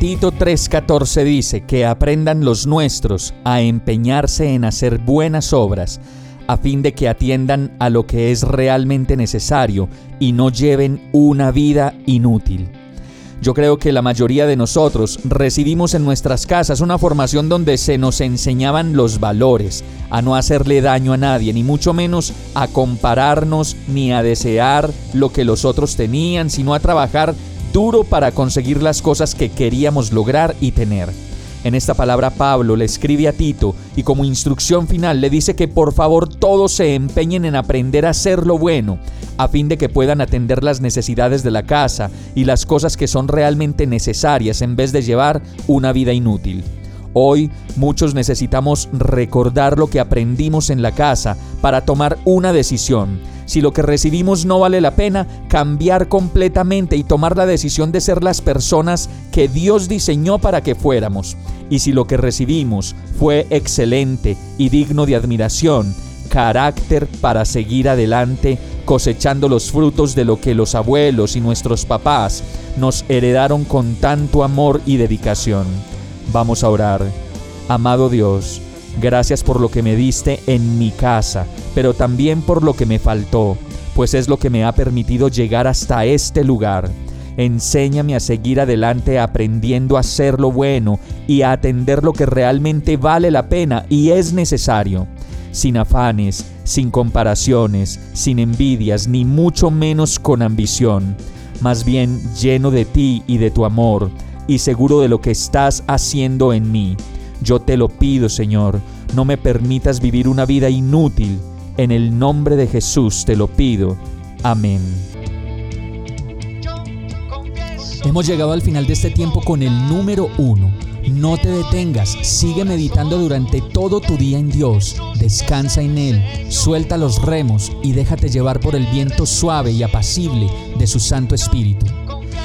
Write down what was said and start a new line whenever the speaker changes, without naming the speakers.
Tito 3:14 dice que aprendan los nuestros a empeñarse en hacer buenas obras, a fin de que atiendan a lo que es realmente necesario y no lleven una vida inútil. Yo creo que la mayoría de nosotros recibimos en nuestras casas una formación donde se nos enseñaban los valores, a no hacerle daño a nadie, ni mucho menos a compararnos ni a desear lo que los otros tenían, sino a trabajar duro para conseguir las cosas que queríamos lograr y tener. En esta palabra Pablo le escribe a Tito y como instrucción final le dice que por favor todos se empeñen en aprender a hacer lo bueno, a fin de que puedan atender las necesidades de la casa y las cosas que son realmente necesarias en vez de llevar una vida inútil. Hoy muchos necesitamos recordar lo que aprendimos en la casa para tomar una decisión. Si lo que recibimos no vale la pena, cambiar completamente y tomar la decisión de ser las personas que Dios diseñó para que fuéramos. Y si lo que recibimos fue excelente y digno de admiración, carácter para seguir adelante cosechando los frutos de lo que los abuelos y nuestros papás nos heredaron con tanto amor y dedicación. Vamos a orar. Amado Dios, gracias por lo que me diste en mi casa, pero también por lo que me faltó, pues es lo que me ha permitido llegar hasta este lugar. Enséñame a seguir adelante aprendiendo a hacer lo bueno y a atender lo que realmente vale la pena y es necesario, sin afanes, sin comparaciones, sin envidias, ni mucho menos con ambición, más bien lleno de ti y de tu amor y seguro de lo que estás haciendo en mí. Yo te lo pido, Señor, no me permitas vivir una vida inútil. En el nombre de Jesús te lo pido. Amén. Hemos llegado al final de este tiempo con el número uno. No te detengas, sigue meditando durante todo tu día en Dios, descansa en Él, suelta los remos y déjate llevar por el viento suave y apacible de su Santo Espíritu.